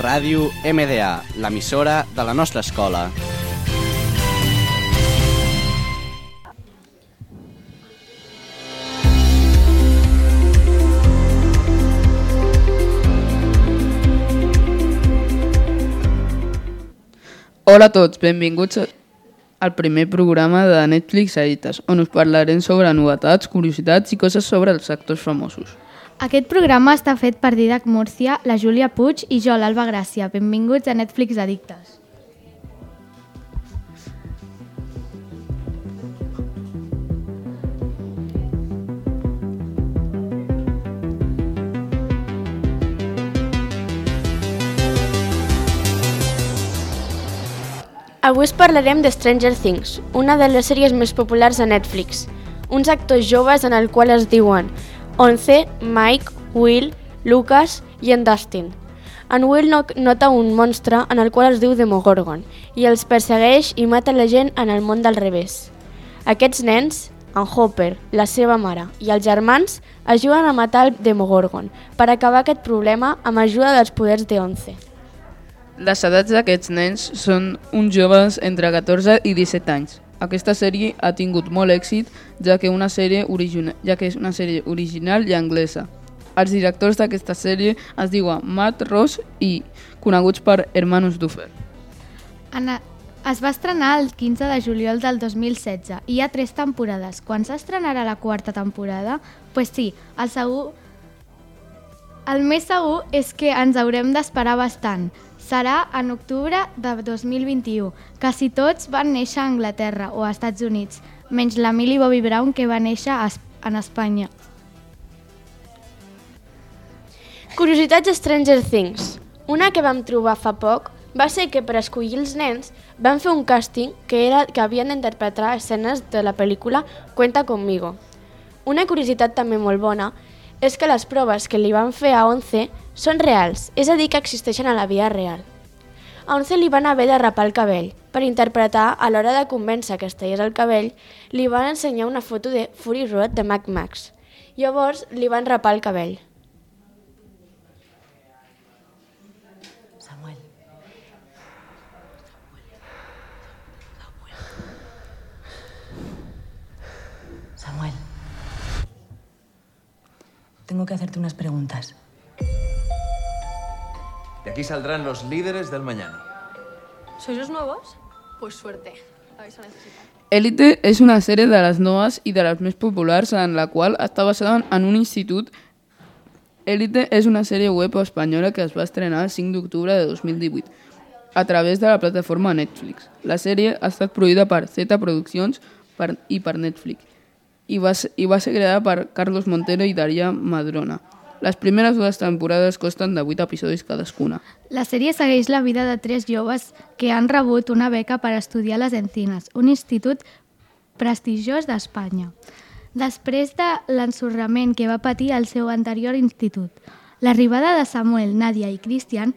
Ràdio MDA, l'emissora de la nostra escola. Hola a tots, benvinguts al primer programa de Netflix Edites, on us parlarem sobre novetats, curiositats i coses sobre els actors famosos. Aquest programa està fet per Didac Múrcia, la Júlia Puig i jo, l'Alba Gràcia. Benvinguts a Netflix Addictes. Avui us parlarem de Stranger Things, una de les sèries més populars a Netflix. Uns actors joves en el qual es diuen Once, Mike, Will, Lucas i en Dustin. En Will no nota un monstre en el qual es diu Demogorgon i els persegueix i mata la gent en el món del revés. Aquests nens, en Hopper, la seva mare i els germans ajuden a matar el Demogorgon per acabar aquest problema amb ajuda dels poders de Once. Les edats d'aquests nens són uns joves entre 14 i 17 anys. Aquesta sèrie ha tingut molt èxit, ja que, una sèrie original, ja que és una sèrie original i anglesa. Els directors d'aquesta sèrie es diuen Matt Ross i coneguts per Hermanos Duffer. Anna, es va estrenar el 15 de juliol del 2016 i hi ha tres temporades. Quan s'estrenarà la quarta temporada? Pues sí, el segur... El més segur és que ens haurem d'esperar bastant. Serà en octubre de 2021. Quasi tots van néixer a Anglaterra o a Estats Units, menys la Millie Bobby Brown que va néixer en Espanya. Curiositats Stranger Things. Una que vam trobar fa poc va ser que per escollir els nens van fer un càsting que era que havien d'interpretar escenes de la pel·lícula Cuenta conmigo. Una curiositat també molt bona és que les proves que li van fer a Once són reals, és a dir, que existeixen a la vida real. A Once li van haver de rapar el cabell. Per interpretar, a l'hora de convèncer que es tallés el cabell, li van ensenyar una foto de Fury Road de Mac Max. Llavors li van rapar el cabell. Samuel. Samuel. Tengo que hacerte unas preguntas. De aquí saldrán los líderes del mañana. ¿Sois los nuevos? Pues suerte. La vais a necesitar. Elite és una sèrie de les noves i de les més populars en la qual està basada en un institut. Elite és una sèrie web espanyola que es va estrenar el 5 d'octubre de 2018 a través de la plataforma Netflix. La sèrie ha estat produïda per Z Produccions per, i per Netflix i va, i va ser creada per Carlos Montero i Daria Madrona. Les primeres dues temporades costen de 8 episodis cadascuna. La sèrie segueix la vida de tres joves que han rebut una beca per estudiar les Encinas, un institut prestigiós d'Espanya. Després de l'ensorrament que va patir el seu anterior institut, l'arribada de Samuel, Nàdia i Christian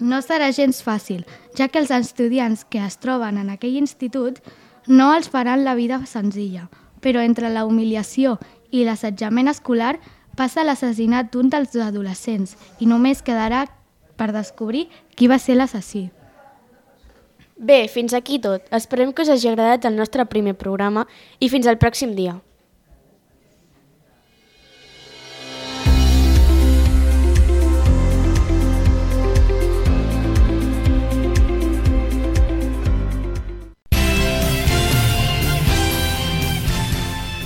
no serà gens fàcil, ja que els estudiants que es troben en aquell institut no els faran la vida senzilla, però entre la humiliació i l'assetjament escolar passa l'assassinat d'un dels adolescents i només quedarà per descobrir qui va ser l'assassí. Bé, fins aquí tot. Esperem que us hagi agradat el nostre primer programa i fins al pròxim dia.